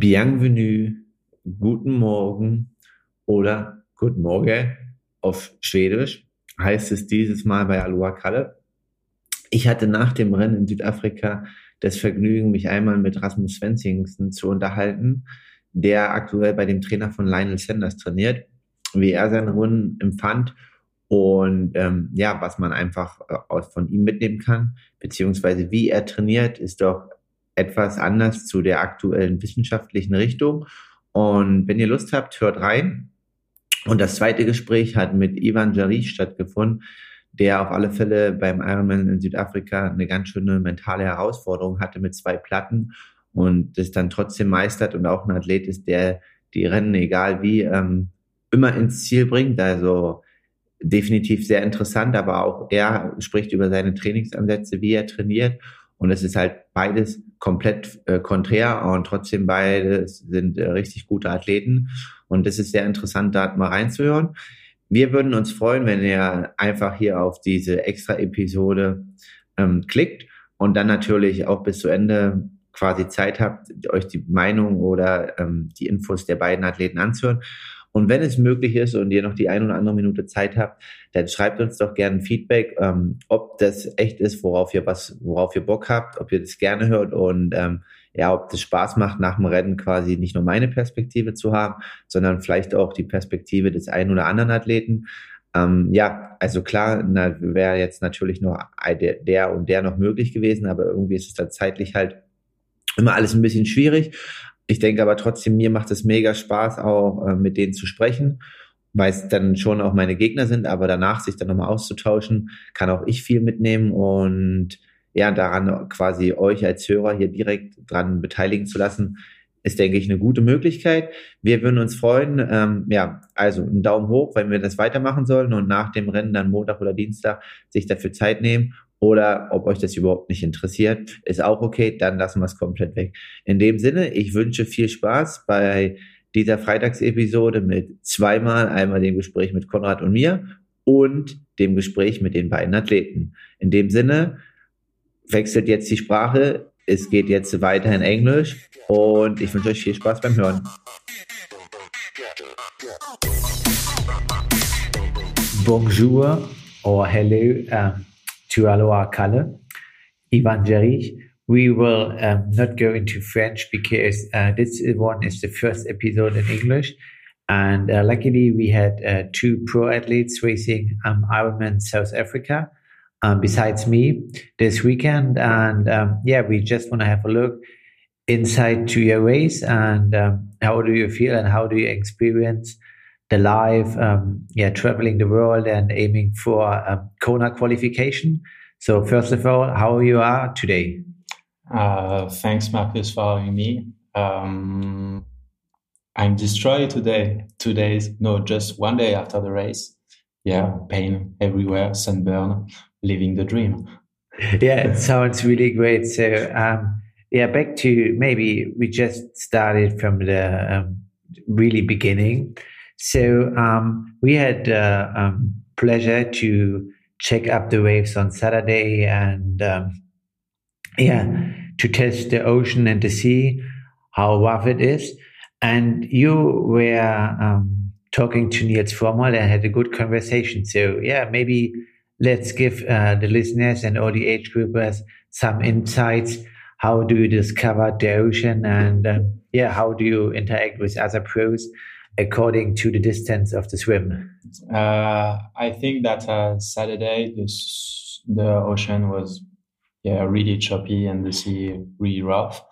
Bienvenue, guten Morgen oder Guten Morgen auf Schwedisch heißt es dieses Mal bei Aloha Kalle. Ich hatte nach dem Rennen in Südafrika das Vergnügen, mich einmal mit Rasmus Svensingsen zu unterhalten, der aktuell bei dem Trainer von Lionel Sanders trainiert, wie er seine Runden empfand und ähm, ja, was man einfach äh, von ihm mitnehmen kann, beziehungsweise wie er trainiert, ist doch etwas anders zu der aktuellen wissenschaftlichen Richtung. Und wenn ihr Lust habt, hört rein. Und das zweite Gespräch hat mit Ivan Jari stattgefunden, der auf alle Fälle beim Ironman in Südafrika eine ganz schöne mentale Herausforderung hatte mit zwei Platten und das dann trotzdem meistert und auch ein Athlet ist, der die Rennen, egal wie, ähm, immer ins Ziel bringt. Also definitiv sehr interessant, aber auch er spricht über seine Trainingsansätze, wie er trainiert. Und es ist halt beides komplett äh, konträr und trotzdem beides sind äh, richtig gute Athleten. Und das ist sehr interessant, da mal reinzuhören. Wir würden uns freuen, wenn ihr einfach hier auf diese extra Episode ähm, klickt und dann natürlich auch bis zu Ende quasi Zeit habt, euch die Meinung oder ähm, die Infos der beiden Athleten anzuhören. Und wenn es möglich ist und ihr noch die ein oder andere Minute Zeit habt, dann schreibt uns doch gerne Feedback, ähm, ob das echt ist, worauf ihr was, worauf ihr Bock habt, ob ihr das gerne hört und ähm, ja, ob das Spaß macht, nach dem Rennen quasi nicht nur meine Perspektive zu haben, sondern vielleicht auch die Perspektive des einen oder anderen Athleten. Ähm, ja, also klar, wäre jetzt natürlich noch der, der und der noch möglich gewesen, aber irgendwie ist es dann zeitlich halt immer alles ein bisschen schwierig. Ich denke aber trotzdem, mir macht es mega Spaß, auch äh, mit denen zu sprechen, weil es dann schon auch meine Gegner sind, aber danach sich dann nochmal auszutauschen, kann auch ich viel mitnehmen und ja, daran quasi euch als Hörer hier direkt dran beteiligen zu lassen, ist, denke ich, eine gute Möglichkeit. Wir würden uns freuen. Ähm, ja, also einen Daumen hoch, wenn wir das weitermachen sollen und nach dem Rennen dann Montag oder Dienstag sich dafür Zeit nehmen oder ob euch das überhaupt nicht interessiert, ist auch okay, dann lassen wir es komplett weg. In dem Sinne, ich wünsche viel Spaß bei dieser Freitagsepisode mit zweimal, einmal dem Gespräch mit Konrad und mir und dem Gespräch mit den beiden Athleten. In dem Sinne, wechselt jetzt die Sprache, es geht jetzt weiter in Englisch und ich wünsche euch viel Spaß beim Hören. Bonjour or hello. Um to Aloha Yvan Jarrige. We will um, not go into French because uh, this one is the first episode in English. And uh, luckily, we had uh, two pro athletes racing um, Ironman South Africa um, besides me this weekend. And um, yeah, we just want to have a look inside to your race and um, how do you feel and how do you experience the live, um, yeah, traveling the world and aiming for a Kona qualification. So first of all, how you are today? Uh, thanks, Markus, for having me. Um, I'm destroyed today. Two days, no, just one day after the race. Yeah, pain everywhere, sunburn, living the dream. Yeah, it sounds really great. So, um, yeah, back to maybe we just started from the um, really beginning. So um, we had uh, um, pleasure to check up the waves on Saturday and um, yeah, to test the ocean and the sea, how rough it is. And you were um, talking to Nils Frommhold and had a good conversation. So yeah, maybe let's give uh, the listeners and all the age groupers some insights. How do you discover the ocean and um, yeah, how do you interact with other pros? According to the distance of the swim? Uh, I think that uh, Saturday the the ocean was yeah really choppy and the sea really rough.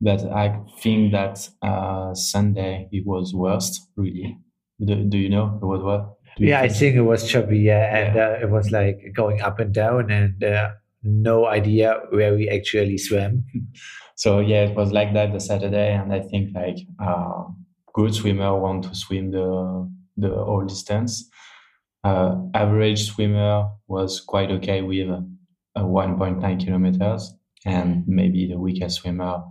But I think that uh, Sunday it was worst really. Do, do you know it was what? Yeah, think? I think it was choppy. Yeah, and yeah. Uh, it was like going up and down, and uh, no idea where we actually swam. so yeah, it was like that the Saturday, and I think like uh, good swimmer want to swim the the whole distance. Uh, average swimmer was quite okay with a 1.9 kilometers, and maybe the weakest swimmer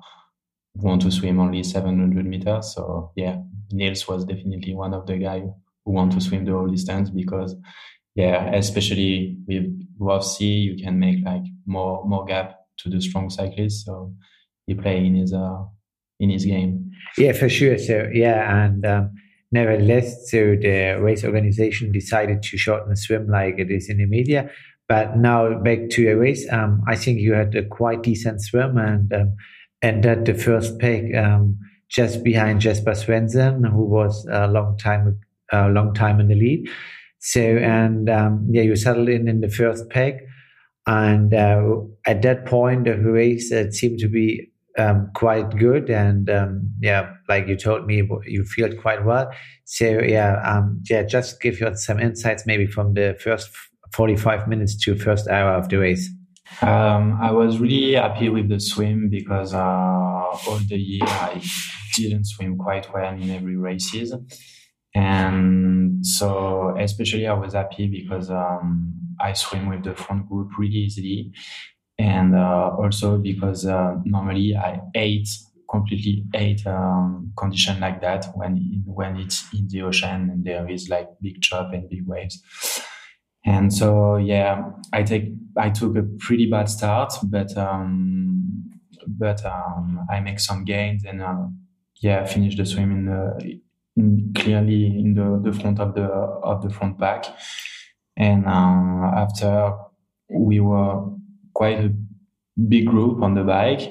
want to swim only 700 meters. So yeah, Nils was definitely one of the guys who want to swim the whole distance because yeah, especially with rough sea, you can make like more more gap to the strong cyclists. So he play in his uh, in his game. Yeah, for sure. So yeah, and um, nevertheless, so the race organization decided to shorten the swim like it is in the media. But now back to your race. Um, I think you had a quite decent swim and um, entered the first peg um, just behind Jesper Svensson, who was a long time a long time in the lead. So and um, yeah, you settled in in the first peg, and uh, at that point the race it seemed to be um, quite good. And um, yeah like you told me you feel quite well. So yeah um, yeah just give you some insights maybe from the first 45 minutes to first hour of the race. Um, I was really happy with the swim because uh, all the year I didn't swim quite well in every races. And so especially I was happy because um, I swim with the front group really easily and uh, also because uh, normally I hate completely hate um, condition like that when when it's in the ocean and there is like big chop and big waves. And so yeah, I take I took a pretty bad start, but um, but um, I make some gains and uh, yeah, finish the swim in the in, clearly in the, the front of the of the front pack. And uh, after we were quite a big group on the bike.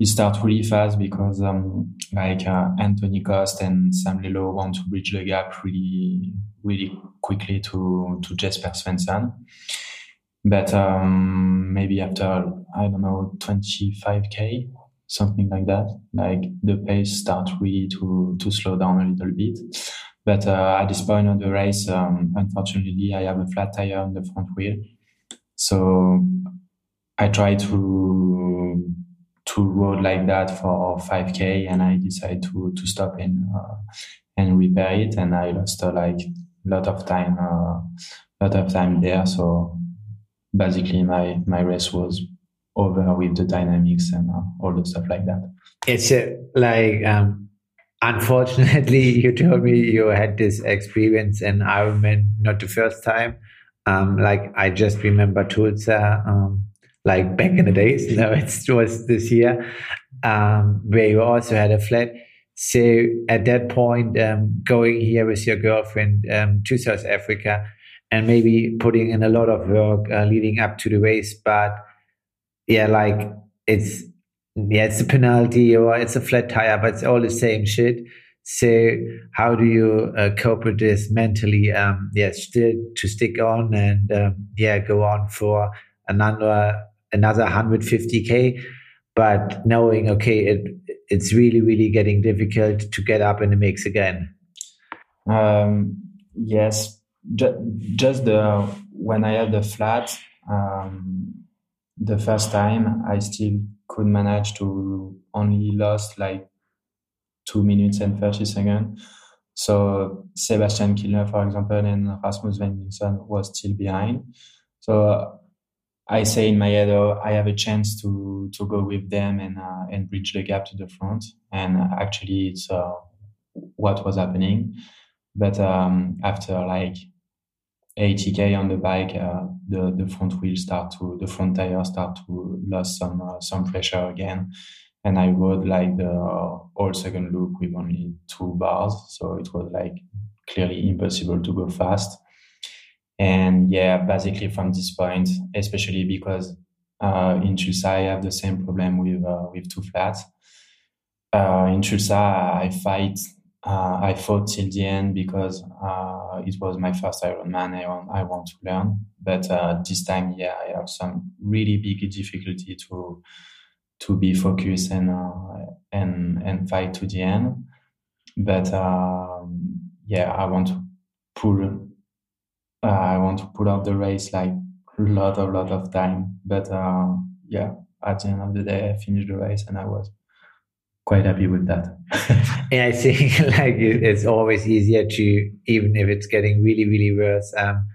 It starts really fast because um, like uh, Anthony Costes and Sam Laidlow want to bridge the gap really, really quickly to to Jesper Svensson. But um, maybe after I don't know 25k, something like that, like the pace starts really to to slow down a little bit. But uh, at this point of the race, um, unfortunately, I have a flat tire on the front wheel, so I tried to to road like that for 5k and I decided to to stop and uh, and repair it and I lost uh, like a lot of time uh, lot of time there. So basically my my race was over with the dynamics and uh, all the stuff like that. It's uh, like um unfortunately you told me you had this experience in Ironman not the first time. Um like I just remember Tulsa um like back in the days. Know, it was this year um, where you also had a flat. So at that point, um, going here with your girlfriend um, to South Africa and maybe putting in a lot of work uh, leading up to the race, but yeah, like it's yeah, it's a penalty or it's a flat tire, but it's all the same shit. So how do you uh, cope with this mentally? Um, yeah, still to stick on and um, yeah, go on for another another 150k but knowing okay it it's really really getting difficult to get up in the mix again. Um, yes ju- just the when i had the flat um, the first time i still could manage to only lost like two minutes and 30 seconds. So sebastian Kienle, for example and rasmus Svenningsson was still behind. So I say in my head, oh, I have a chance to to go with them and uh, and bridge the gap to the front. And actually, it's uh, what was happening. But um, after like 80k on the bike, uh, the the front wheel start to the front tire start to lose some uh, some pressure again, and I rode like the whole second loop with only two bars, so it was like clearly impossible to go fast. And yeah, basically from this point, especially because uh, in Tulsa I have the same problem with uh, with two flats. Uh, in Tulsa I fight, uh, I fought till the end because uh, it was my first Ironman. I want I want to learn, but uh, this time, yeah, I have some really big difficulty to to be focused and and and fight to the end. But um, yeah, I want to pull uh, I want to put out the race like a lot, a lot of time. But uh, yeah, at the end of the day, I finished the race and I was quite happy with that. yeah, I think like it's always easier to, even if it's getting really, really worse, um,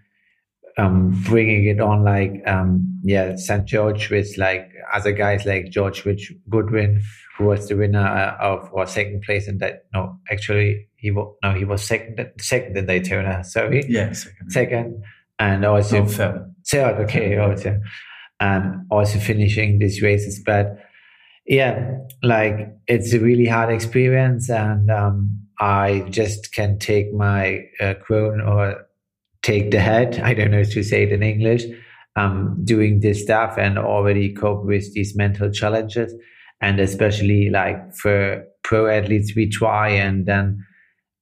um, bringing it on like, um, yeah, St. George with like other guys like George Rich Goodwin, who was the winner uh, of or second place in that. No, actually, he was no, he was second second in Daytona. Sorry, yeah, second, second, and also no, third. Third, okay, also, and also finishing these races, but Yeah, like it's a really hard experience, and um, I just can take my uh, quote or take the head. I don't know to say it in English. Um, doing this stuff and already cope with these mental challenges, and especially like for pro athletes, we try and then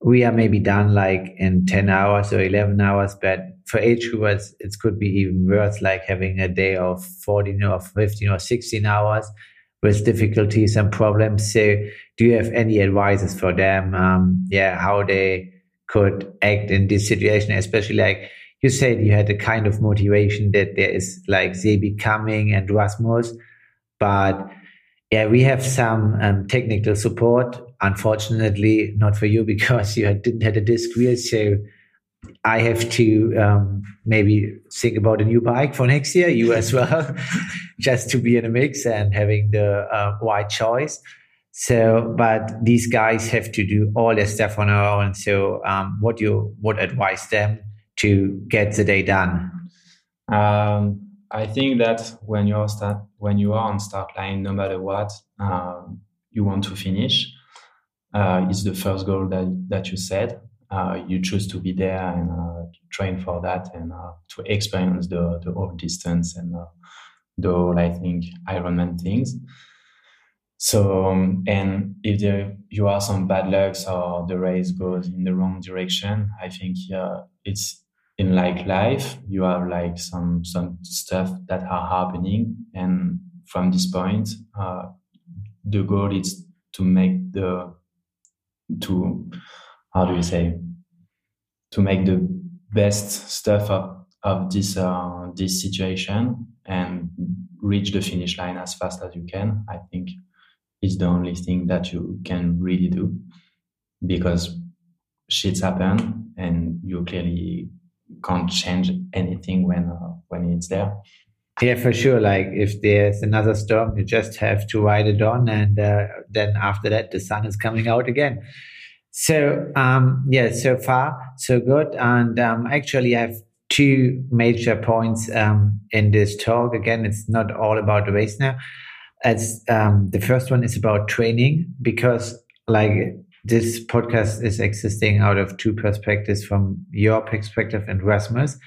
we are maybe done like in 10 hours or 11 hours. But for age groupers it could be even worse like having a day of 14 or 15 or 16 hours with difficulties and problems. So do you have any advices for them? Um, yeah how they could act in this situation especially like you said you had a kind of motivation that there is like Sebi coming and Rasmus but yeah, we have some um, technical support. Unfortunately, not for you because you didn't have a disc wheel. So I have to um, maybe think about a new bike for next year. You as well, just to be in a mix and having the uh, wide choice. So, but these guys have to do all their stuff on their own. So, um, what you would advise them to get the day done? Um, I think that when you're start when you are on start line, no matter what um, you want to finish, uh, the first goal that that you set. Uh, you choose to be there and uh, train for that and uh, to experience the the whole distance and uh, the whole I think Ironman things. So um, and if there you are some bad lucks or the race goes in the wrong direction, I think yeah, it's in like life you have like some some stuff that are happening. And from this point uh, the goal is to make the to how do you say? To make the best stuff of, of this uh, this situation and reach the finish line as fast as you can. I think is the only thing that you can really do because shits happen and you clearly can't change anything when uh, when it's there. Yeah, for sure. Like if there's another storm, you just have to ride it on, and uh, then after that, the sun is coming out again. So um, yeah, so far so good. And um, actually, I have two major points um, in this talk. Again, it's not all about the race now. As um, the first one is about training because like this podcast is existing out of two perspectives from your perspective and Rasmus.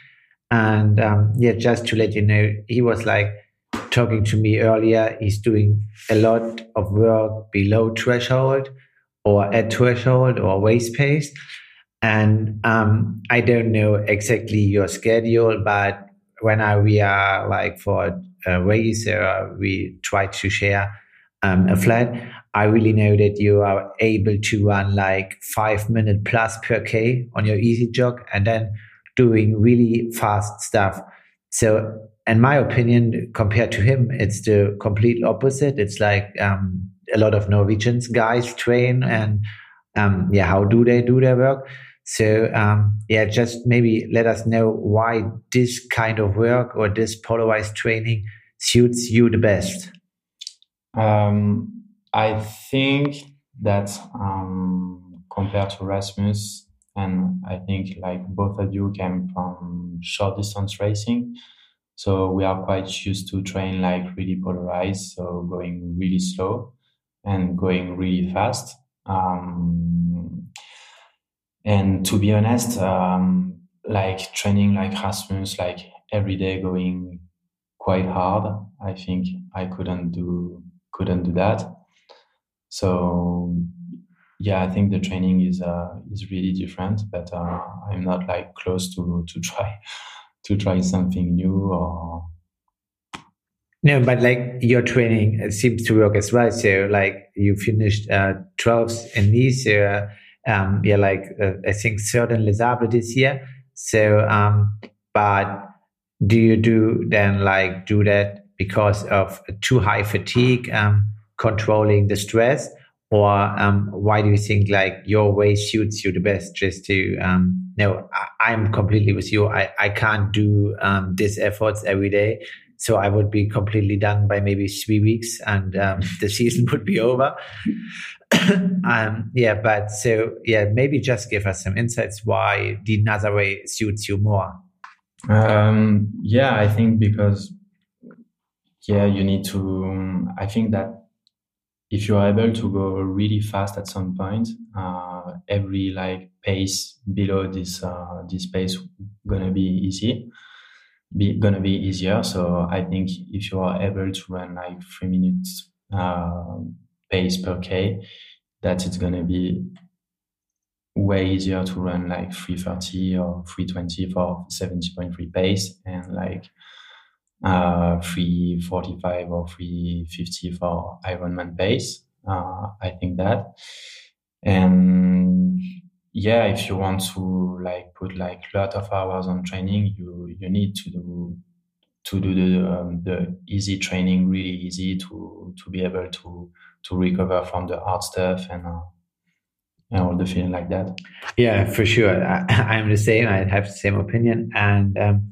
And um, yeah, just to let you know, he was like talking to me earlier. He's doing a lot of work below threshold or at threshold or waist pace. And um, I don't know exactly your schedule, but when I, we are like for a race, uh, we try to share um, a flat. I really know that you are able to run like five minute plus per K on your easy jog and then doing really fast stuff. So, in my opinion, compared to him, it's the complete opposite. It's like um, a lot of Norwegians guys train and um, yeah, how do they do their work? So um, yeah, just maybe let us know why this kind of work or this polarized training suits you the best. Um, I think that um, compared to Rasmus, and I think like both of you came from short distance racing, so we are quite used to train like really polarized, so going really slow and going really fast. Um, and to be honest, um, like training like Rasmus, like every day going quite hard, I think I couldn't do couldn't do that. So yeah, I think the training is uh, is really different, but uh, I'm not like close to to try to try something new or. No, but like your training seems to work as well. So like you finished uh, 12th in Nice, so, um, yeah, like uh, I think third in Les this year. So, um, but do you do then like do that because of too high fatigue? Um, controlling the stress or um, why do you think like your way suits you the best? Just to um no I, am completely with you. I i can't do um these efforts every day. So i would be completely done by maybe three weeks and um, the season would be over. Um yeah but so yeah maybe just give us some insights why the another way suits you more. Um yeah i think because yeah you need to i think that if you're able to go really fast at some point, uh, every like pace below this uh, this pace gonna be easy, be gonna be easier. So I think if you are able to run like three minutes uh, pace per k, that it's gonna be way easier to run like 330 or 320 for 70.3 pace and like uh, 345 or 350 for Ironman pace. Uh, I think that. And yeah, if you want to like put like a lot of hours on training, you, you need to do, to do the, um, the easy training really easy to, to be able to, to recover from the hard stuff and, uh, and all the feeling like that. Yeah, for sure. I, am the same. I have the same opinion. And, um,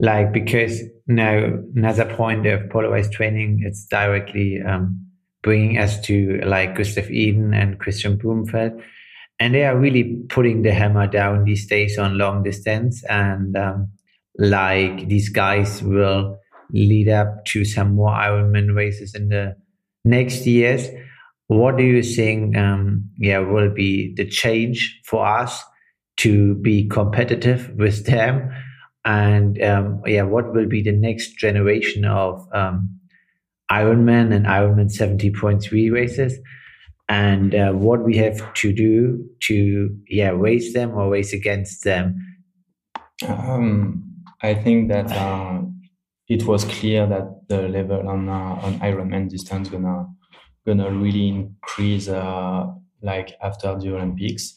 like because now another point of polarized training it's directly um, bringing us to like gustav Iden and kristian blummenfelt and they are really putting the hammer down these days on long distance. And um, like these guys will lead up to some more ironman races in the next years. What do you think um, yeah will be the change for us to be competitive with them and um, yeah, what will be the next generation of um, Ironman and Ironman 70.3 races, and uh, what we have to do to yeah race them or race against them. Um, I think that uh, it was clear that the level on uh, on Ironman distance gonna gonna really increase uh, like after the Olympics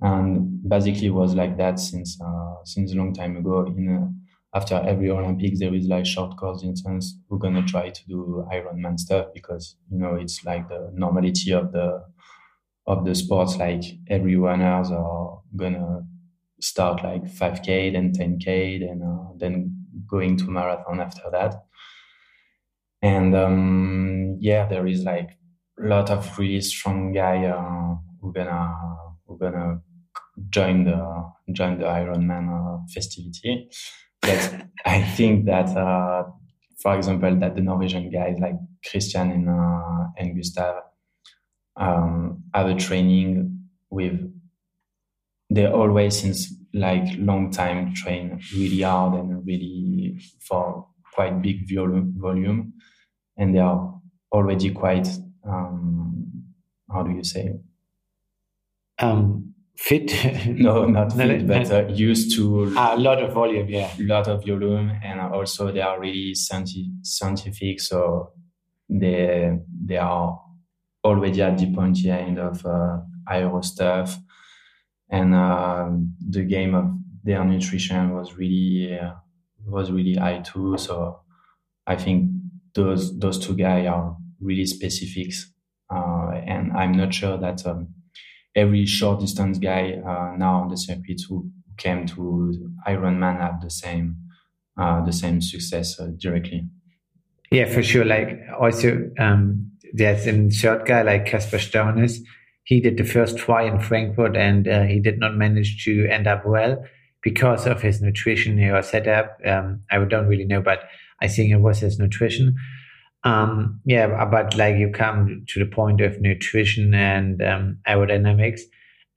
and basically was like that since uh, since a long time ago. In uh, after every Olympics, there is like short course distance. We're gonna try to do Ironman stuff because you know it's like the normality of the of the sports. Like every runners are gonna start like 5k, then 10k, then uh, then going to marathon after that. And um, yeah, there is like a lot of really strong guy uh, who gonna who gonna join the join the Ironman uh, festivity. But I think that, uh, for example, that the Norwegian guys like Kristian and uh, and Gustav um, have a training with. They always since like long time train really hard and really for quite big volume, and they are already quite um, how do you say um, fit? No not fit but uh, used to a lot of volume yeah. a lot of volume and also they are really scientific so they they are already at the pointy end of uh, aero stuff. And uh, the game of their nutrition was really uh, was really high too so i think those those two guys are really specifics uh, and i'm not sure that um, every short distance guy uh, now on the circuit who came to Ironman have the same uh, the same success uh, directly. Yeah, for sure. Like also, um, there's a short guy like Kasper Stornes. He did the first try in Frankfurt and uh, he did not manage to end up well because of his nutrition or setup. Um, I don't really know, but I think it was his nutrition. Um, yeah, but like you come to the point of nutrition and um, aerodynamics,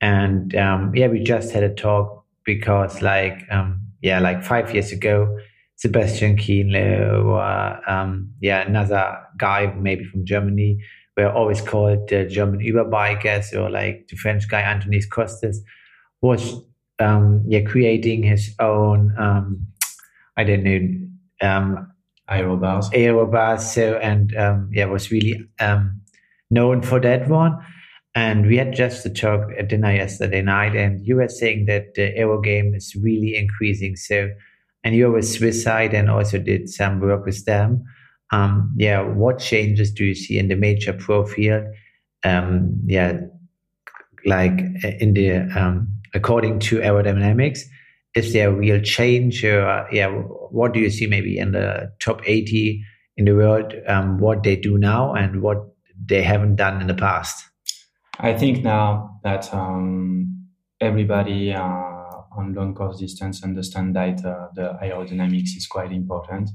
and um, yeah, we just had a talk because like um, yeah, like five years ago, Sebastian Kienle or um, yeah, another guy maybe from Germany were always called the German Überbikers or like the French guy Anthony Costes was um, yeah creating his own I don't know Aerobars. Aerobars. So, and um, yeah, was really um, known for that one. And we had just a talk at dinner yesterday night, and you were saying that the aero game is really increasing. So, and you were with Swiss Side and also did some work with them. Um, yeah, what changes do you see in the major pro field? Um, yeah, like in the um, according to aerodynamics, is there a real change or yeah what do you see maybe in the top 80 in the world um, what they do now and what they haven't done in the past? I think now that um, everybody uh, on long course distance understand that uh, the aerodynamics is quite important.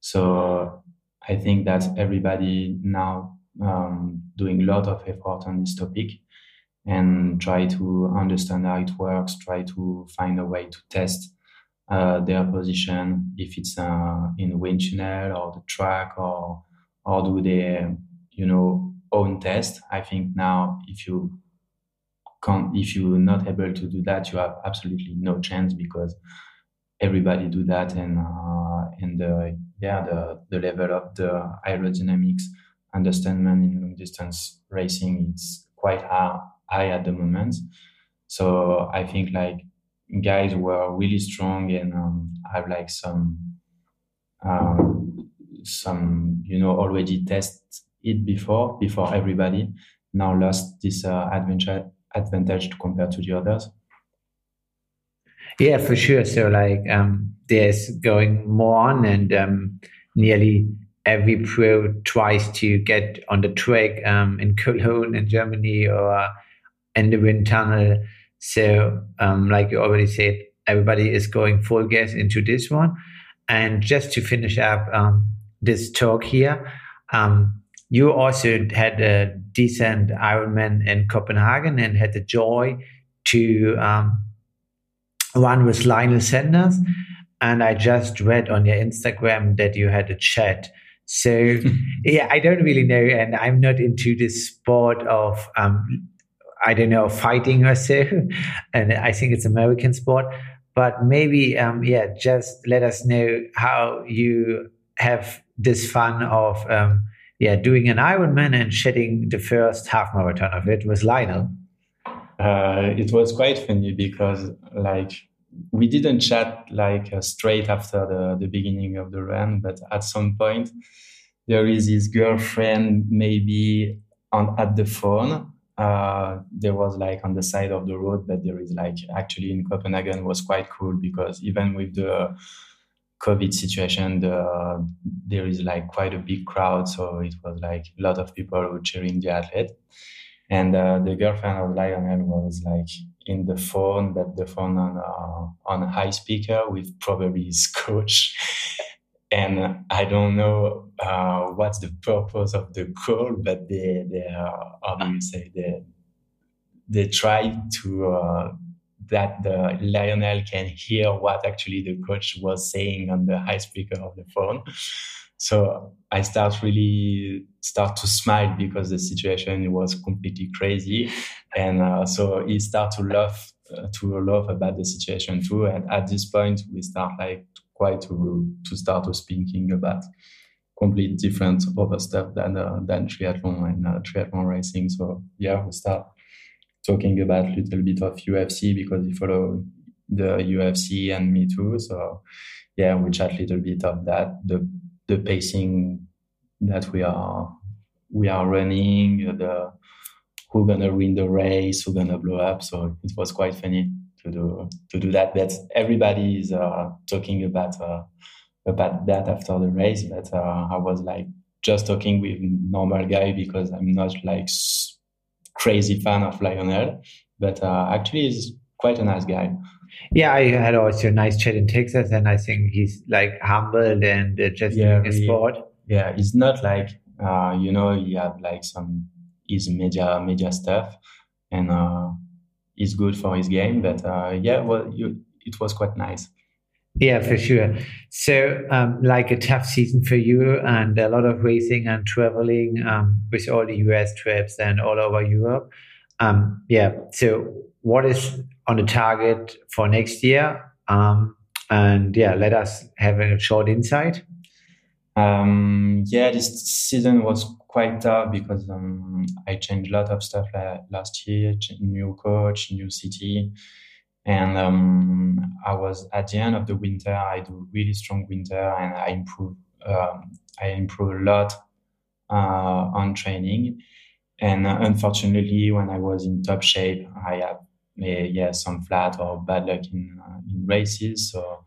So i think that everybody now um, doing a lot of effort on this topic and try to understand how it works, try to find a way to test uh, their position, if it's uh, in the wind tunnel or the track, or or do they, you know, own test. I think now if you can't, if you're not able to do that, you have absolutely no chance because everybody do that and uh, and the yeah the the level of the aerodynamics understanding in long distance racing it's quite high, high at the moment. So I think like guys were really strong and um, have like some um, some you know already test it before before everybody now lost this uh, advantage advantage compared to the others yeah for sure so like um there's going more on and um nearly every pro tries to get on the track um in Cologne in Germany or in the wind tunnel so, um, like you already said, everybody is going full gas into this one. And just to finish up um, this talk here, um, you also had a decent Ironman in Copenhagen and had the joy to um, run with Lionel Sanders. And I just read on your Instagram that you had a chat. So, yeah, I don't really know, and I'm not into this sport of um, I don't know, fighting or so. and I think it's American sport. But maybe, um, yeah, just let us know how you have this fun of, um, yeah, doing an Ironman and shedding the first half marathon of it with Lionel. Uh, it was quite funny because, like, we didn't chat like uh, straight after the, the beginning of the run, but at some point there is his girlfriend maybe on at the phone uh, there was like on the side of the road, but there is like actually in Copenhagen was quite cool because even with the COVID situation, the, there is like quite a big crowd. So it was like a lot of people were cheering the athlete. And uh, the girlfriend of Lionel was like in the phone, but the phone on uh, on high speaker with probably his coach and I don't know uh, what's the purpose of the call, but they they are how do you say they they try to uh, that the Lionel can hear what actually the coach was saying on the high speaker of the phone. So I start really start to smile because the situation was completely crazy, and uh, so he start to laugh uh, to laugh about the situation too. And at this point, we start like to to start speaking about complete different other stuff than uh, than triathlon and uh, triathlon racing. So yeah, we start talking about a little bit of UFC because we follow the UFC and me too. So yeah, we chat a little bit of that, the the pacing that we are we are running, the who gonna win the race, who gonna blow up. So it was quite funny to do to do that. But everybody is uh, talking about uh, about that after the race. But uh, I was like just talking with normal guy because I'm not like crazy fan of Lionel, but uh, actually he's quite a nice guy. Yeah, I had also a nice chat in Texas, and I think he's like humbled and uh, just yeah, doing a sport. Yeah, he's not like uh, you know he have like some his media media stuff, and is good for his game. But uh, yeah, well, you, it was quite nice. Yeah, for sure. So, um, like a tough season for you, and a lot of racing and traveling um, with all the US trips and all over Europe. Um, yeah. So, what is on the target for next year? Um, and yeah, let us have a short insight. Um, yeah, this season was quite tough because um, I changed a lot of stuff last year, new coach, new city. And um, I was at the end of the winter, I do really strong winter and I improve, um, I improve a lot uh, on training. And uh, unfortunately, when I was in top shape, I had uh, yeah, some flat or bad luck in, uh, in races. So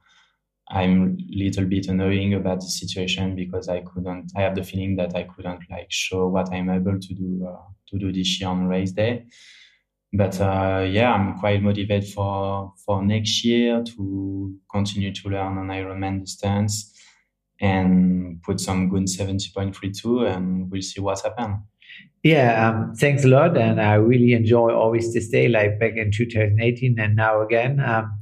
I'm a little bit annoying about the situation because I couldn't. I have the feeling that I couldn't like show what I'm able to do uh, to do this year on race day. But uh, yeah, I'm quite motivated for for next year to continue to learn on Ironman distance and put some good 70.32 and we'll see what's happened. Yeah, um, thanks a lot, and I really enjoy always this day, like back in 2018 and now again. Um,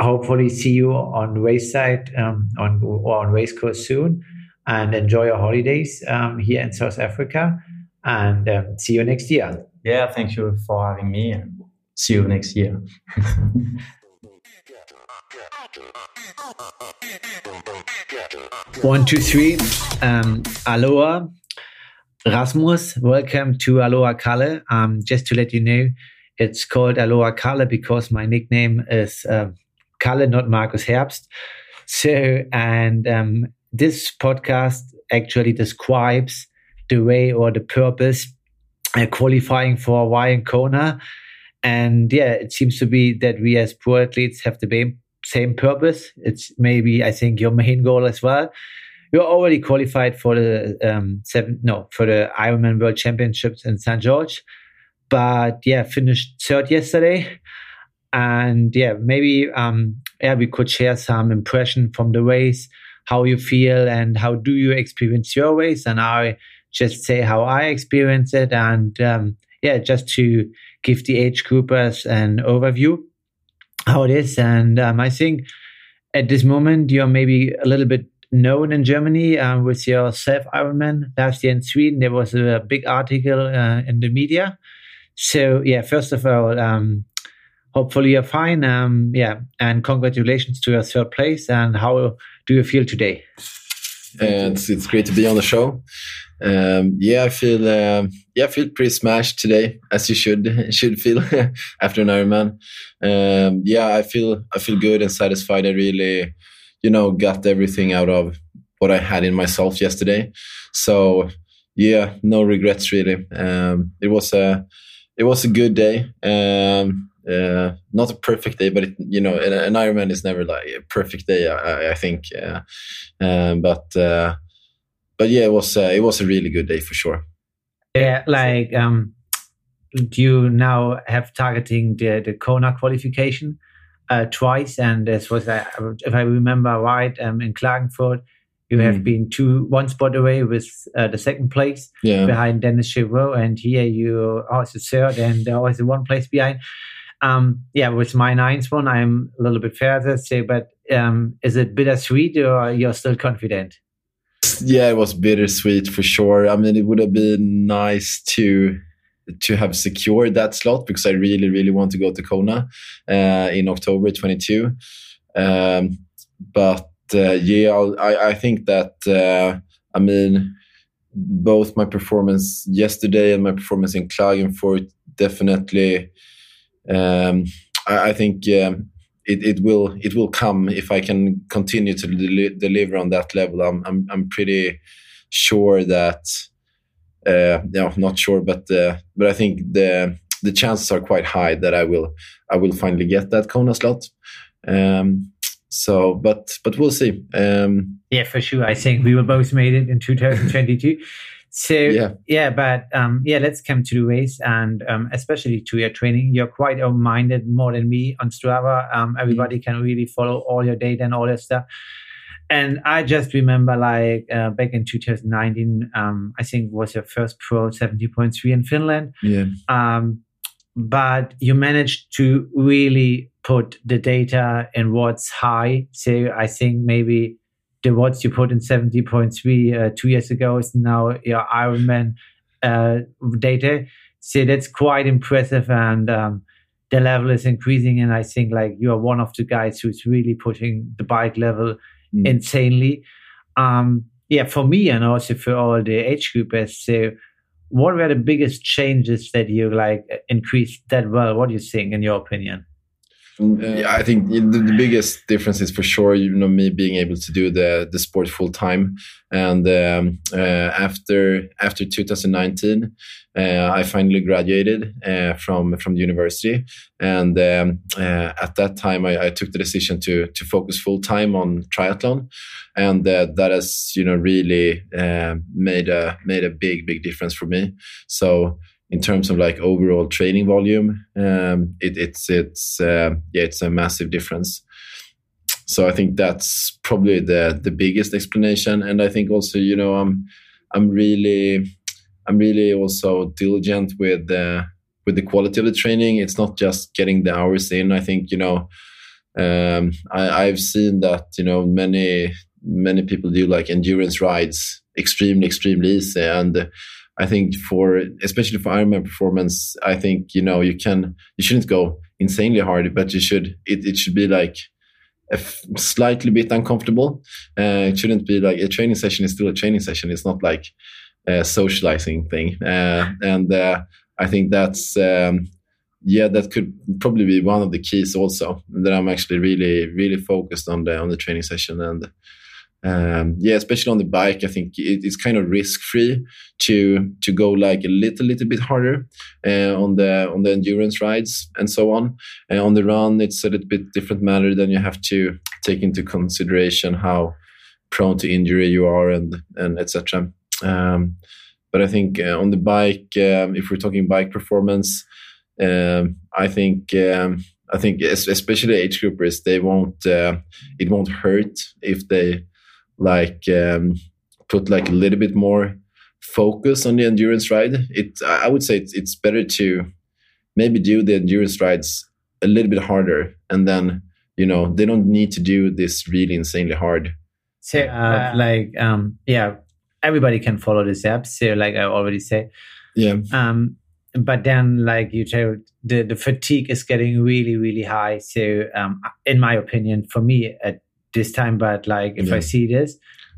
hopefully, see you on Wayside um, on or on Race Course soon, and enjoy your holidays um, here in South Africa. And um, see you next year. Yeah, thank you for having me, and see you next year. One, two, three. Um, aloha. Rasmus, welcome to Aloha Kalle. Um, just to let you know, it's called Aloha Kalle because my nickname is um, Kalle, not Markus Herbst. So, and um, this podcast actually describes the way or the purpose uh, qualifying for Hawaii and Kona. And yeah, it seems to be that we as pro athletes have the same purpose. It's maybe, I think, your main goal as well you're already qualified for the um, seven no for the Ironman World Championships in St George, but yeah, finished third yesterday, and yeah, maybe um, yeah we could share some impression from the race, how you feel, and how do you experience your race, and I just say how I experience it, and um, yeah, just to give the age groupers an overview how it is, and um, I think at this moment you're maybe a little bit known in Germany uh, with your self Ironman last year in Sweden. There was a big article uh, in the media. So yeah, first of all, um, hopefully you're fine. Um, yeah, and congratulations to your third place. And how do you feel today? And it's, it's great to be on the show. Um, yeah, I feel uh, yeah, I feel pretty smashed today, as you should should feel after an Ironman. Um, yeah, I feel I feel good and satisfied. I really you know, got everything out of what I had in myself yesterday. So yeah, no regrets really. Um, it was a it was a good day. Um, uh, not a perfect day, but it, you know, an, an, Ironman is never like a perfect day. I, I think, uh, um, but uh, but yeah, it was it was a really good day for sure. Yeah, like um, do you now have targeting the the Kona qualification? uh, twice, and this was, uh, if I remember right, um, in Klagenfurt. You have mm. been two one spot away with uh, the second place yeah. behind Denis Chevrot, and here you are the third, and was one place behind. Um, yeah, with my ninth one, I'm a little bit further. Say, but um, is it bittersweet, or are you're still confident? Yeah, it was bittersweet for sure. I mean, it would have been nice to to have secured that slot because I really, really want to go to Kona uh, in October 22. Um, but uh, yeah, I, I think that, uh, I mean, both my performance yesterday and my performance in Klagenfurt definitely, um, I, I, think um, it, it will it will come if I can continue to del- deliver on that level. I'm, I'm, I'm pretty sure that uh, yeah, not sure, but uh, but I think the the chances are quite high that I will I will finally get that Kona slot. Um, so, but but we'll see. Um, yeah, for sure. I think we will both made it in 2022. so yeah, yeah, but um, yeah, let's come to the race and um, especially to your training. You're quite open-minded more than me on Strava. Um, everybody mm-hmm. can really follow all your data and all that stuff and I just remember like uh, back in 2019, um, I think was your first pro 70.3 in Finland. Yeah. Um, but you managed to really put the data in what's high. So I think maybe the watts you put in 70.3 uh, two years ago is now your Ironman uh, data. So that's quite impressive. And um, the level is increasing. And I think like you are one of the guys who's really pushing the bike level mm. insanely. Um, yeah, for me and also for all the age groupers. So, what were the biggest changes that you like increased that well? What do you think, in your opinion? Yeah, I think the, the, biggest difference is for sure, you know, me being able to do the the sport full time, and um, uh, after after 2019, uh, I finally graduated uh, from from the university, and um, uh, at that time, I, I, took the decision to to focus full time on triathlon, and uh, that has you know really uh, made a made a big big difference for me. So in terms of like overall training volume, um, it, it's it's uh, yeah, it's a massive difference. So I think that's probably the the biggest explanation, and I think also you know I'm I'm really I'm really also diligent with the with the quality of the training. It's not just getting the hours in. I think you know, um, I, I've seen that you know many many people do like endurance rides extremely extremely easy and I think for especially for Ironman performance, I think you know you can you shouldn't go insanely hard, but you should it, it should be like a f- slightly bit uncomfortable. Uh, it shouldn't be like a training session is still a training session. It's not like a socializing thing, uh, and uh, I think that's um, yeah that could probably be one of the keys also that I'm actually really really focused on the on the training session and um, yeah, especially on the bike, I think it, it's kind of risk free to to go like a little little bit harder uh, on the on the endurance rides and so on. And on the run, it's a little bit different matter. Then you have to take into consideration how prone to injury you are and and etc. Um, but I think uh, on the bike, um, if we're talking bike performance, um, I think. Um, I think especially age groupers, they won't. Uh, it won't hurt if they like um, put like a little bit more focus on the endurance ride. It I would say it's, it's better to maybe do the endurance rides a little bit harder, and then you know they don't need to do this really insanely hard. So uh, like um yeah, everybody can follow this app. So like I already say, yeah. Um, but then like you tell the the fatigue is getting really really high. So um, in my opinion, for me at this time, but like if yeah. I see this,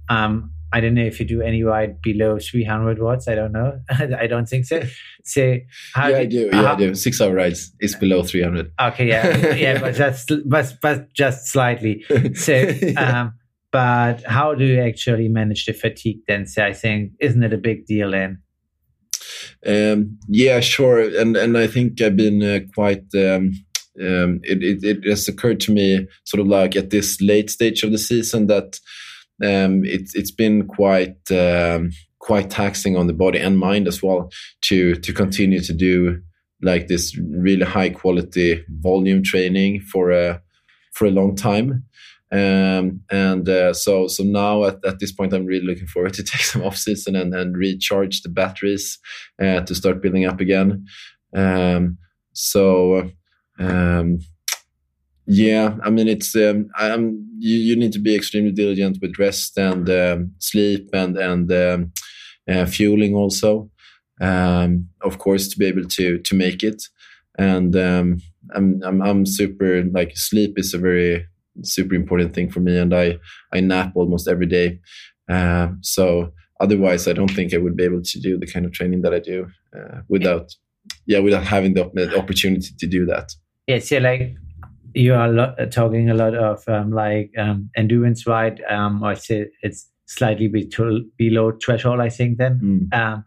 um, I don't know if you do any ride below 300 watts. I don't know. I don't think so. So how yeah, I do. Yeah, I do. Six hour rides is below 300. Okay, yeah, yeah, but that's but but just slightly. So, um, but how do you actually manage the fatigue then? So I think isn't it a big deal then? Um, yeah, sure, and and I think I've been uh, quite. Um, um, it, it, it, has occurred to me sort of like at this late stage of the season that um, it, it's been quite um, quite taxing on the body and mind as well to to continue to do like this really high quality volume training for a for a long time. Um, and uh, so so now at, at this point I'm really looking forward to take some off season and, and recharge the batteries uh, to start building up again. Um, so um, yeah, I mean it's um, I'm you, you need to be extremely diligent with rest and um, sleep and and um, uh, fueling also, um, of course, to be able to to make it. And um, I'm, I'm I'm super like sleep is a very super important thing for me, and I I nap almost every day. Uh, so otherwise, I don't think I would be able to do the kind of training that I do uh, without yeah without having the opportunity to do that. Yeah, so like you are lo- uh, talking a lot of um, like um, endurance ride. Um, I say it's slightly be- below threshold. I think then. Mm. Um,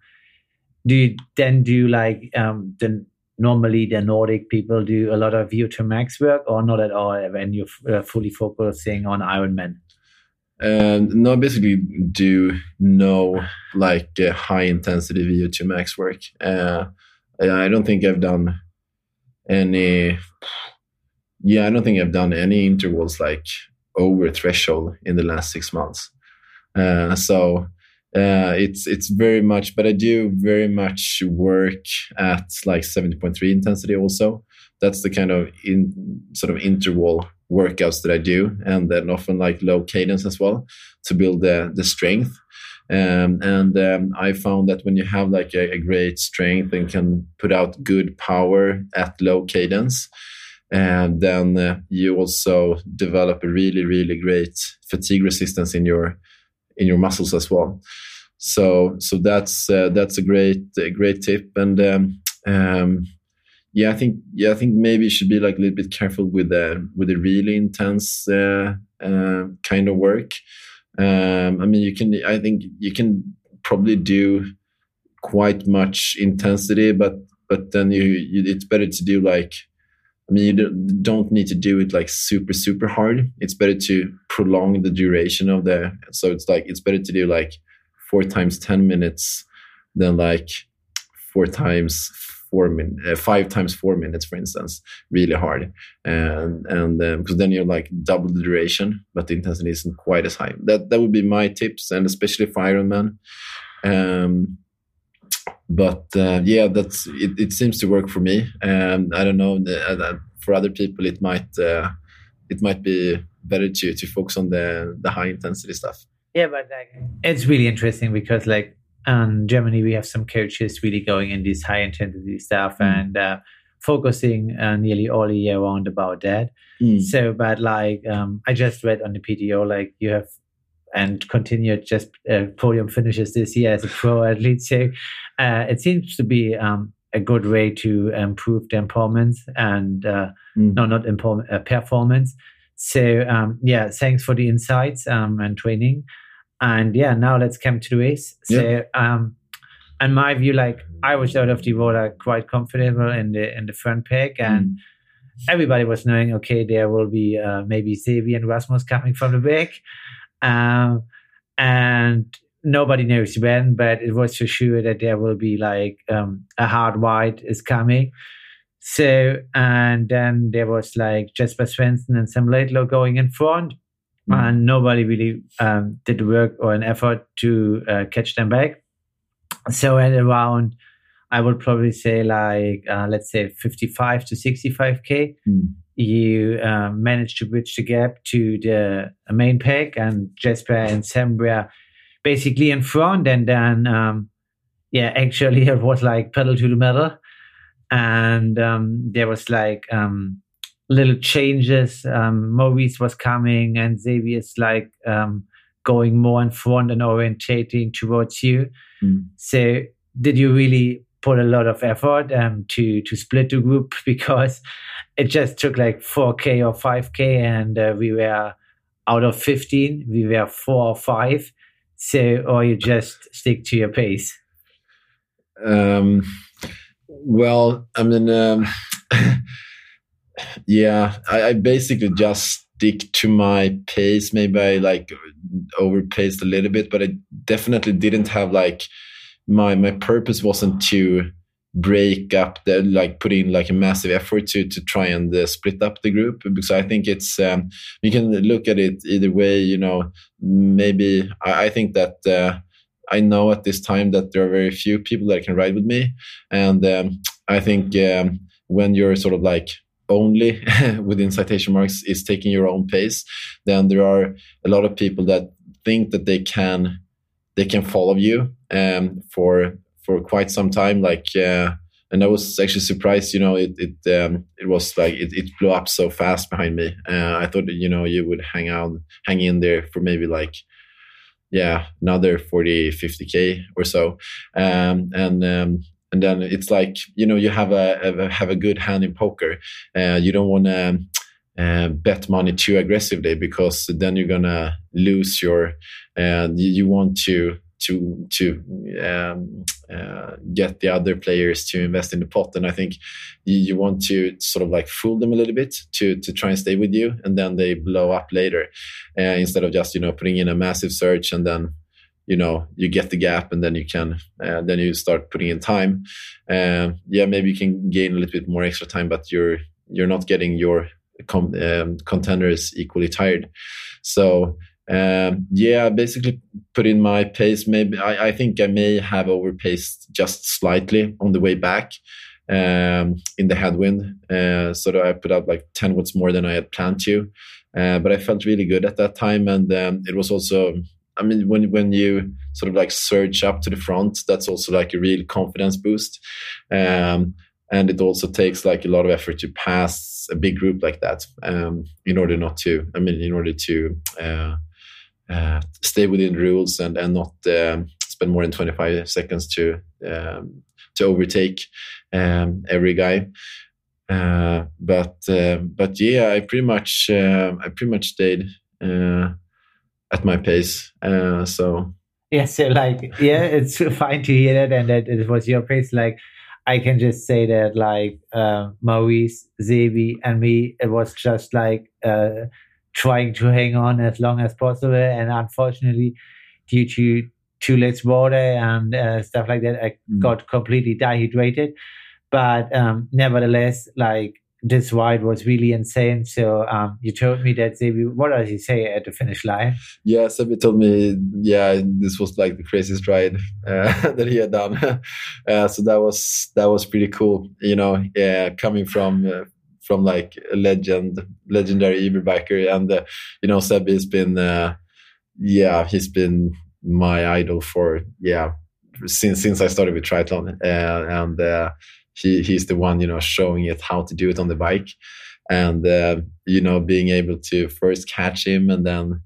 do you then do like um, the normally the Nordic people do a lot of VO2 max work or not at all when you're uh, fully focusing on Ironman? And no, basically do no like uh, high intensity VO2 max work. Uh, I don't think I've done any yeah i don't think i've done any intervals like over threshold in the last six months. Uh, so uh, it's it's very much but i do very much work at like 70.3 intensity also. That's the kind of in sort of interval workouts that i do and then often like low cadence as well to build the the strength um, and um, I found that when you have like a, a, great strength and can put out good power at low cadence, and then uh, you also develop a really really great fatigue resistance in your in your muscles as well. So so that's uh, that's a great a great tip and. Um, um yeah, I think yeah, I think maybe you should be like a little bit careful with the with the really intense uh, uh kind of work um, I mean, you can. I think you can probably do quite much intensity, but but then you, you it's better to do like. I mean, you don't need to do it like super super hard. It's better to prolong the duration of the. So it's like it's better to do like four times ten minutes than like four times four min, uh, five times four minutes, for instance, really hard, and and because um, then you're like double the duration, but the intensity isn't quite as high. That that would be my tips, and especially for Ironman. Um, but uh, yeah, that's it, it. seems to work for me. And I don't know uh, for other people, it might uh, it might be better to to focus on the the high intensity stuff. Yeah, but like it's really interesting because like in Germany we have some coaches really going in this high intensity stuff mm. and uh, focusing uh, nearly all year round about that. Mm. So, but like um, I just read on the PTO, like you have and continued just uh, podium finishes this year as a pro athlete. So uh, it seems to be um, a good way to improve the performance and uh, mm. no, not impo- uh, performance. So um, yeah, thanks for the insights um, and training. And yeah, now let's come to the race. So yeah. um, in my view, like I was out of the water quite comfortable in the in the front pack and. Mm. Everybody was knowing, okay, there will be uh, maybe Sebi and Rasmus coming from the back, um, and nobody knows when, but it was for sure that there will be like um, a hard white is coming. So, and then there was like Jesper Svenningsson and Sam Laidlow going in front. And nobody really um, did the work or an effort to uh, catch them back. So, at around, I would probably say like, uh, let's say 55 to 65K, mm you uh, managed to bridge the gap to the main pack, and Jesper and Sam were basically in front. And then, um, yeah, actually, it was like pedal to the metal, and um, there was like um, little changes. Um, Maurice was coming, and Xavier's like um, going more in front and orientating towards you. Mm. So, did you really put a lot of effort um, to to split the group because it just took like 4k or 5k and uh, we were out of 15 we were four or five so or you just stick to your pace um, well i mean um, yeah I, I, basically just stick to my pace maybe i like overpaced a little bit but i definitely didn't have like my my purpose wasn't to break up the like put in like a massive effort to to try and uh, split up the group because I think it's um, you can look at it either way. You know, maybe I, I think that. Uh, I know at this time that there are very few people that can ride with me, and um, I think um, when you're sort of like only within citation marks is taking your own pace, then there are a lot of people that think that they can they can follow you um, for for quite some time. Like, uh, and I was actually surprised. You know, it it um, it was like it, it blew up so fast behind me. Uh, I thought you know you would hang out, hang in there for maybe like yeah another 40 50k or so um, and um, and then it's like you know you have a, a have a good hand in poker. Uh, you don't want to uh, bet money too aggressively because then you're gonna lose your and you, you want to to to um, uh, get the other players to invest in the pot. And i think you, you, want to sort of like fool them a little bit to to try and stay with you and then they blow up later uh, instead of just you know putting in a massive search and then you know you get the gap and then you can uh, then you start putting in time uh, yeah maybe you can gain a little bit more extra time but you're you're not getting your com- um, contenders equally tired so um, yeah, basically put in my pace. Maybe I, I, think I may have overpaced just slightly on the way back um, in the headwind. Uh, so that I put out like 10 watts more than I had planned to. Uh, but I felt really good at that time. And um, it was also, I mean, when, when you sort of like surge up to the front, that's also like a real confidence boost. Um, and it also takes like a lot of effort to pass a big group like that um, in order not to, I mean, in order to, uh, uh, stay within the rules and and not um, spend more than 25 seconds to um, to overtake um, every guy. Uh, but uh, but yeah, I pretty much uh, I pretty much stayed uh, at my pace. so yeah, so like yeah, it's fine to hear that and that it was your pace. Like I can just say that like Maurice, Sebi, and me, it was just like trying to hang on as long as possible. And unfortunately, due to too less water and uh, stuff like that, I mm. got completely dehydrated. But um, nevertheless, like this ride was really insane. So um, you told me that they, what does he say at the finish line? Yeah, Sebi told me, yeah, this was like the craziest ride uh, that he had done. uh, so that was that was pretty cool. You know, yeah, coming from uh, from like a legend, legendary Uber biker, and uh, you know, Sebi has been, uh, yeah, he's been my idol for yeah since since I started with triathlon, uh, and he he's the one you know showing it how to do it on the bike. And uh, you know being able to first catch him and then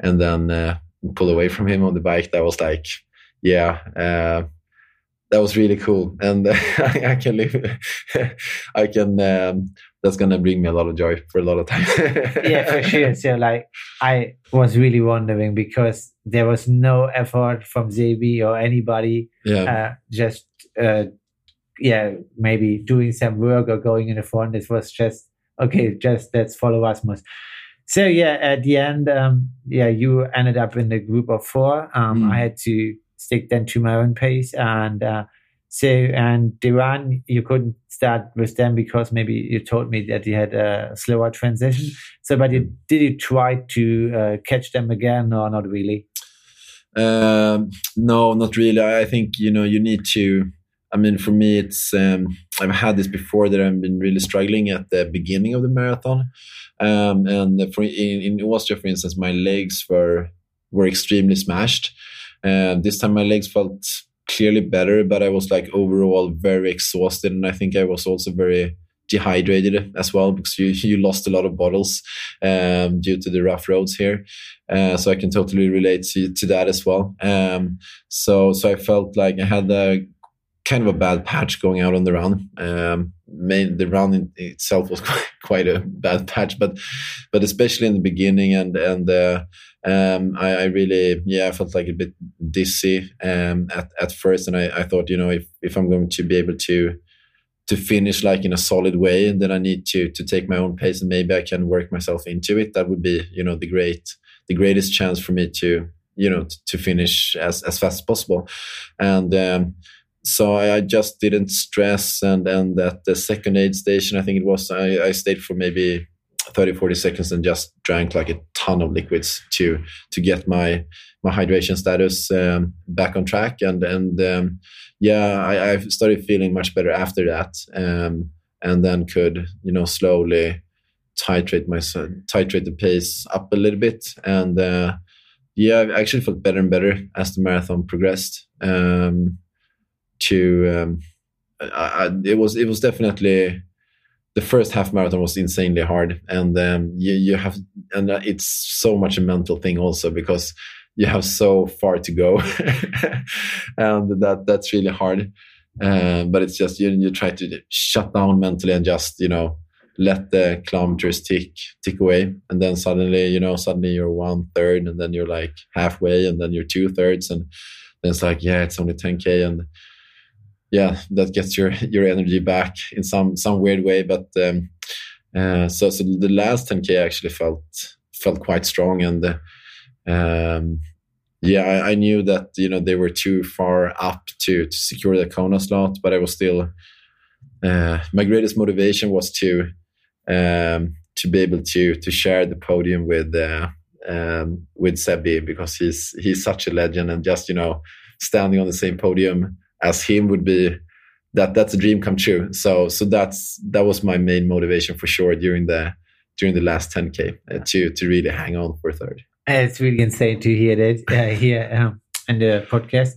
and then uh, pull away from him on the bike that was like yeah uh, that was really cool. And I, can live i can um, that's gonna bring me a lot of joy for a lot of time. Yeah for sure. So like i was really wondering because there was no effort from Sebi or anybody yeah. uh, just uh, yeah, maybe doing some work or going in the front. It was just okay, just let's follow Rasmus. So yeah, at the end, um, yeah, you ended up in the group of four. Um, mm. I had to stick then to my own pace, and uh, so and Duran, you couldn't start with them because maybe you told me that you had a slower transition. So, but you, did you try to uh, catch them again or not really? Um, no, not really. I think you know you need to I mean, for me, it's um, I've had this before that I've been really struggling at the beginning of the marathon, um, and for in, in Austria, for instance, my legs were were extremely smashed. Uh, this time, my legs felt clearly better, but I was like overall very exhausted, and I think I was also very dehydrated as well because you you lost a lot of bottles um, due to the rough roads here. Uh, so I can totally relate to, to that as well. Um, so so I felt like I had a kind of a bad patch going out on the run. Um, main, the run in itself was quite, quite a bad patch, but but especially in the beginning and and uh, um, I, I, really yeah I felt like a bit dizzy um, at at first, and I, I thought you know if if I'm going to be able to to finish like in a solid way, and then I need to to take my own pace, and maybe I can work myself into it. That would be you know the great the greatest chance for me to you know to, to finish as as fast as possible, and. Um, so I just didn't stress and and at the second aid station I think it was I, I stayed for maybe 30 40 seconds and just drank like a ton of liquids to to get my my hydration status um, back on track. And and um, yeah I, I started feeling much better after that um, and then could you know slowly titrate my titrate the pace up a little bit. And uh, yeah I actually felt better and better as the marathon progressed. Um, to um, I, I, it was it was definitely the first half marathon was insanely hard. And um, you, you have and it's so much a mental thing also because you have so far to go. And that that's really hard. Uh, but it's just you, you try to shut down mentally and just you know let the kilometers tick tick away. And then suddenly you know suddenly you're one third and then you're like halfway and then you're two thirds. And then it's like yeah it's only 10k and yeah, that gets your your energy back in some some weird way. But um, uh, so so the last 10k actually felt felt quite strong, and um, yeah, I, I, knew that you know they were too far up to to secure the Kona slot, but I was still uh, my greatest motivation was to um, to be able to to share the podium with uh, um, with Sebi because he's he's such a legend and just you know standing on the same podium as him would be that that's a dream come true. So so that's that was my main motivation for sure during the during the last 10k uh, to to really hang on for third. It's really insane to hear that uh, here um, in the podcast.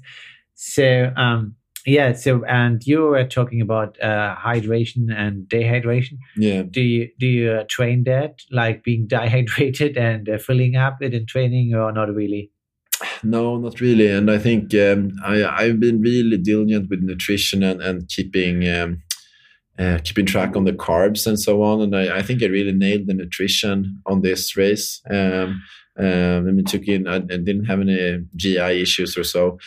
So um, yeah, so and you were talking about uh, hydration and dehydration. Yeah. Do you do you uh, train that like being dehydrated and uh, filling up it in training or not really? No, not really. And I think um, I, I've been really diligent with nutrition and, and keeping um, uh, keeping track on the carbs and so on. And I, I, think I really nailed the nutrition on this race. Um, um, I mean, took in, I, I, didn't have any GI issues or so.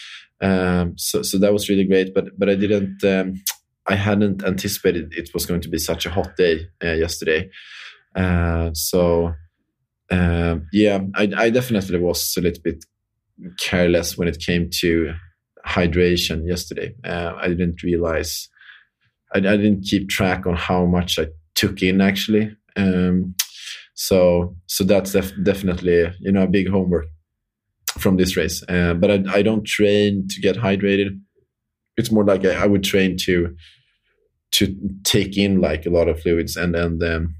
Um, so, so that was really great. But, but I didn't, um, I hadn't anticipated it was going to be such a hot day uh, yesterday. Uh, so, uh, yeah, I, I definitely was a little bit careless when it came to hydration yesterday. Uh, I didn't realize, I, I, didn't keep track on how much I took in actually. Um, so so that's def- definitely you know a big homework from this race. Uh, but I, I don't train to get hydrated. It's more like I, I would train to to take in like a lot of fluids and and um,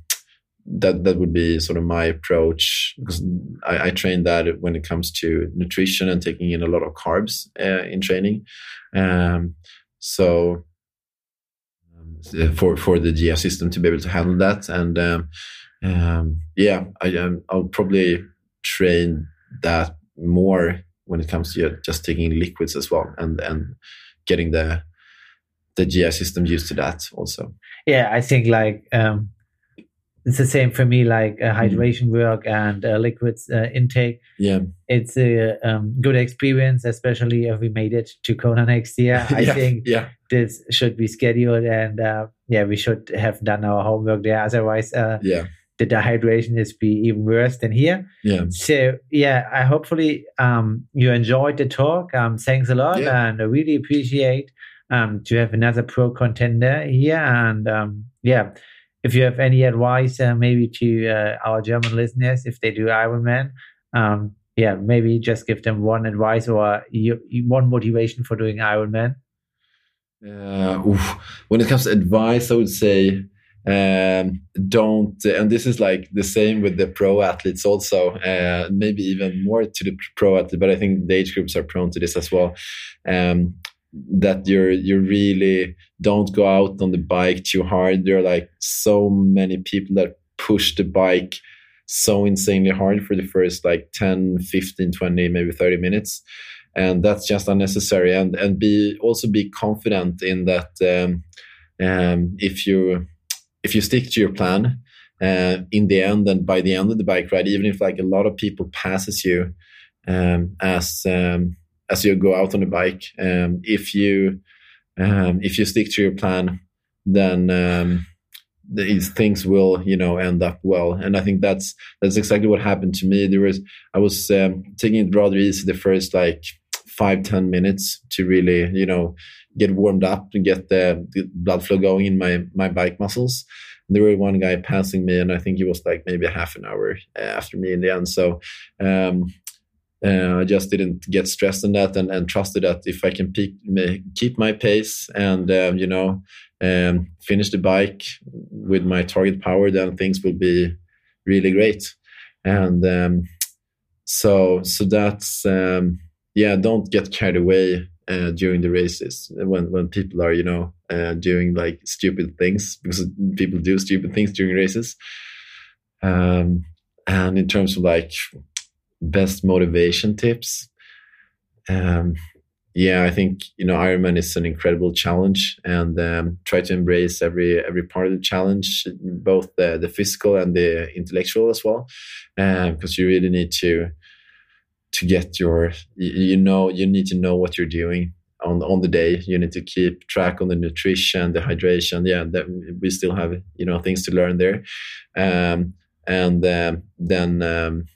that that would be sort of my approach because I, I, train that when it comes to nutrition and taking in a lot of carbs uh, in training. Um, so um, for for the GI system to be able to handle that, and um, um yeah, I, um, I'll probably train that more when it comes to just taking liquids as well, and and getting the the GI system used to that also. Yeah, I think like um, it's the same for me like uh, mm-hmm. hydration work and uh, liquids uh, intake. Yeah. It's a um, good experience especially if we made it to kona next year. I yeah, think yeah. this should be scheduled and uh, yeah we should have done our homework there. Otherwise uh, yeah. the dehydration is be even worse than here. Yeah. So yeah i hopefully um, you enjoyed the talk. Um, thanks a lot yeah. and i really appreciate um, to have another pro contender here and um, yeah if you have any advice, uh, maybe to uh, our German listeners, if they do Ironman, um, yeah, maybe just give them one advice or one motivation for doing Ironman. Uh, when it comes to advice, I would say um, don't, and this is like the same with the pro athletes also, uh, maybe even more to the pro athlete, but I think the age groups are prone to this as well. Um, that you're you're really don't go out on the bike too hard there are like so many people that push the bike so insanely hard for the first like 10 15 20 maybe 30 minutes and that's just unnecessary and and be also be confident in that um, um, if you if you stick to your plan uh, in the end and by the end of the bike ride even if like a lot of people passes you um, as um, as you go out on the bike. Um, if you um, if you stick to your plan, then um, these things will you know end up well. And I think that's that's exactly what happened to me. There was I was um, taking it rather easy the first like five ten minutes to really you know get warmed up and get the, the blood flow going in my my bike muscles. there were one guy passing me, and I think he was like maybe half an hour uh, after me in the end. So um, uh, I just didn't get stressed in that and, and trusted that if I can peak, keep my pace and um, you know um, finish the bike with my target power, then things will be really great. And um, so so that's yeah, don't get carried away uh, during the races when when people are you know uh, doing like stupid things because people do stupid things during races. Um, and in terms of like best motivation tips. Um, yeah i think you know ironman is an incredible challenge and um, try to embrace every every part of the challenge both the, the physical and the intellectual as well because um, you really need to to get your you know you need to know what you're doing on on the day. You need to keep track on the nutrition the hydration. Yeah that we still have you know things to learn there. Um, and um, then um,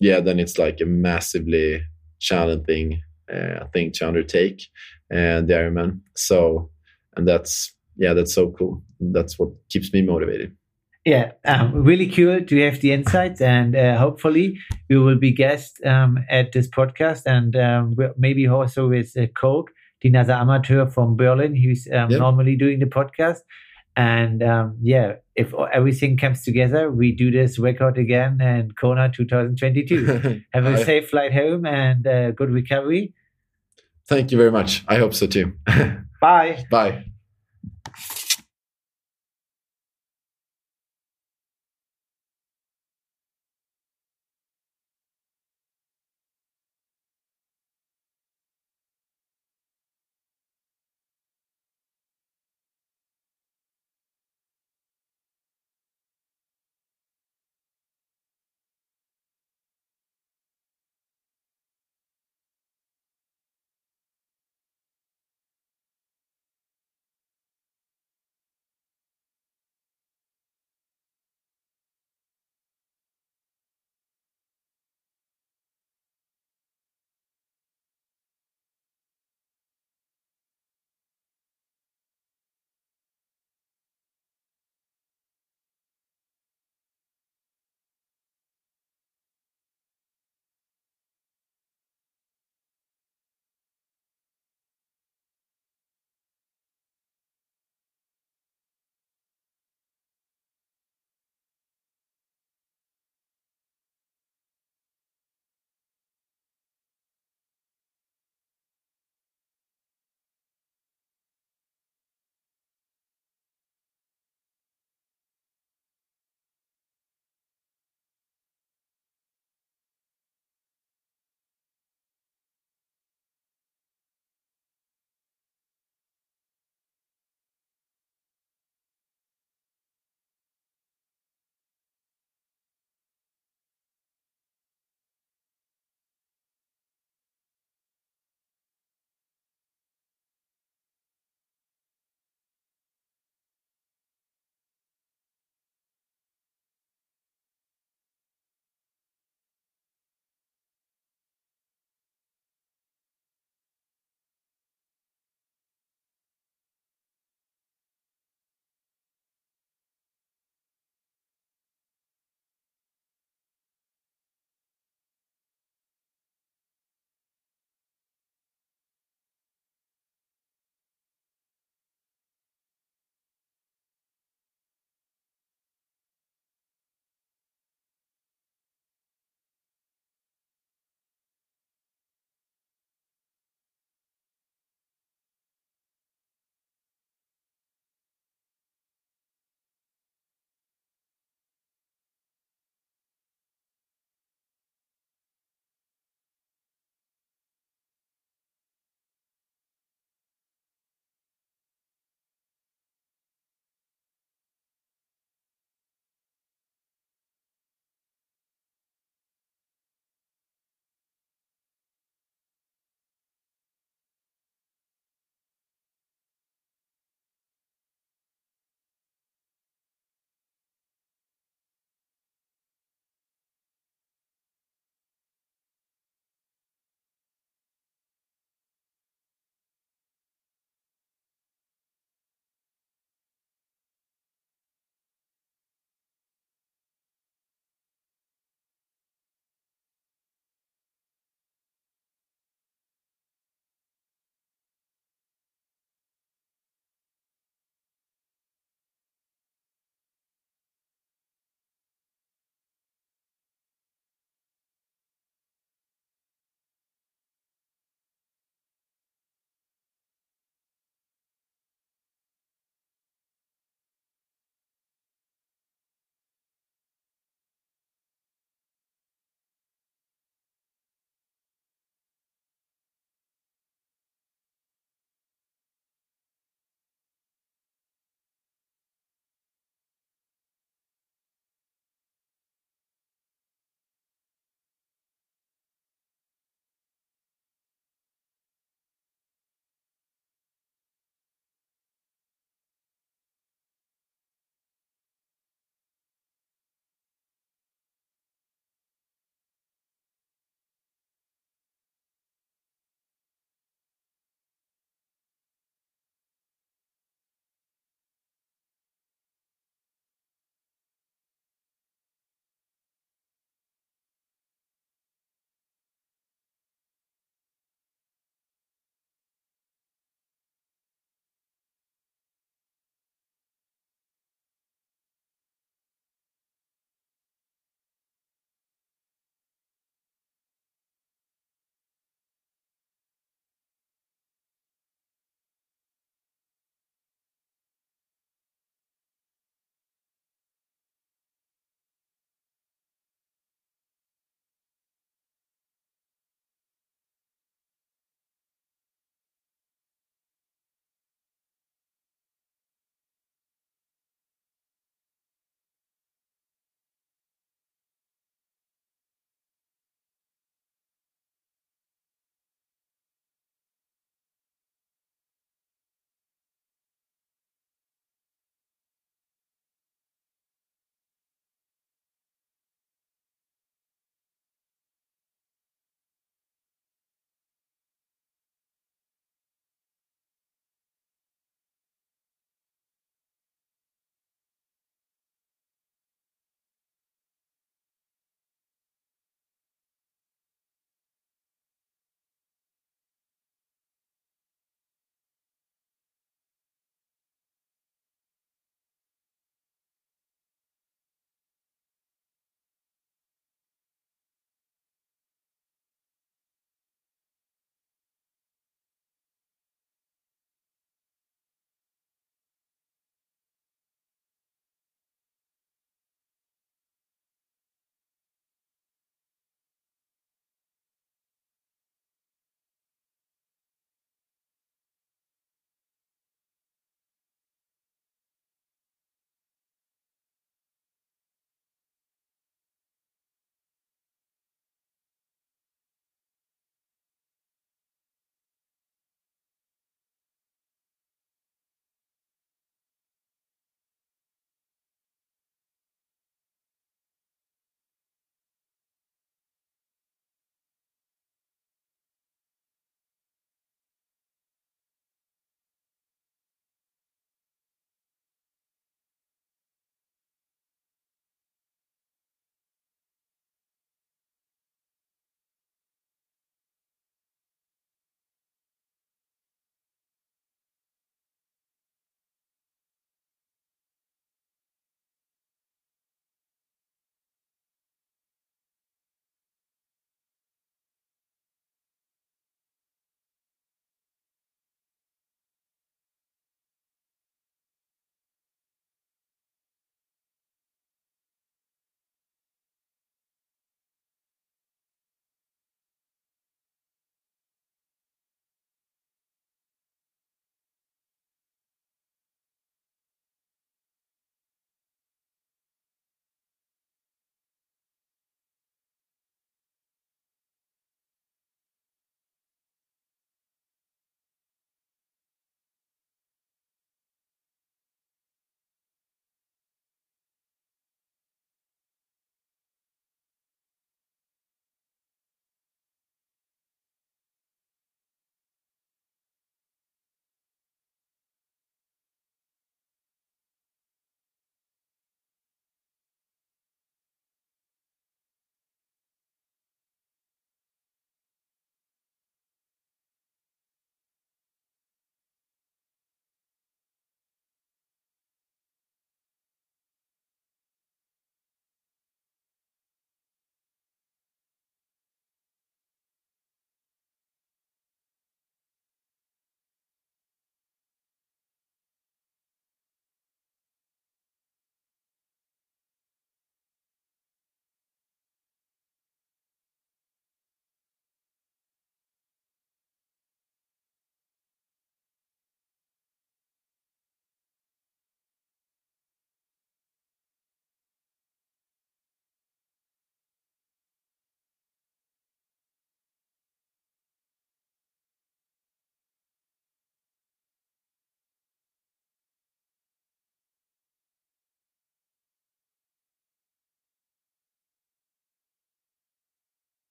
yeah, then it's like a massively challenging uh, thing to undertake, and uh, the Ironman. So, and that's yeah, that's so cool. That's what keeps me motivated. Yeah, um, really cool to have the insights, and uh, hopefully we will be guests um, at this podcast, and um, maybe also with uh, Coke, another amateur from Berlin, who's um, yep. normally doing the podcast. And um, yeah, if everything comes together, we do this record again and Kona 2022. Have a safe flight home and uh, good recovery. Thank you very much. I hope so too. Bye. Bye.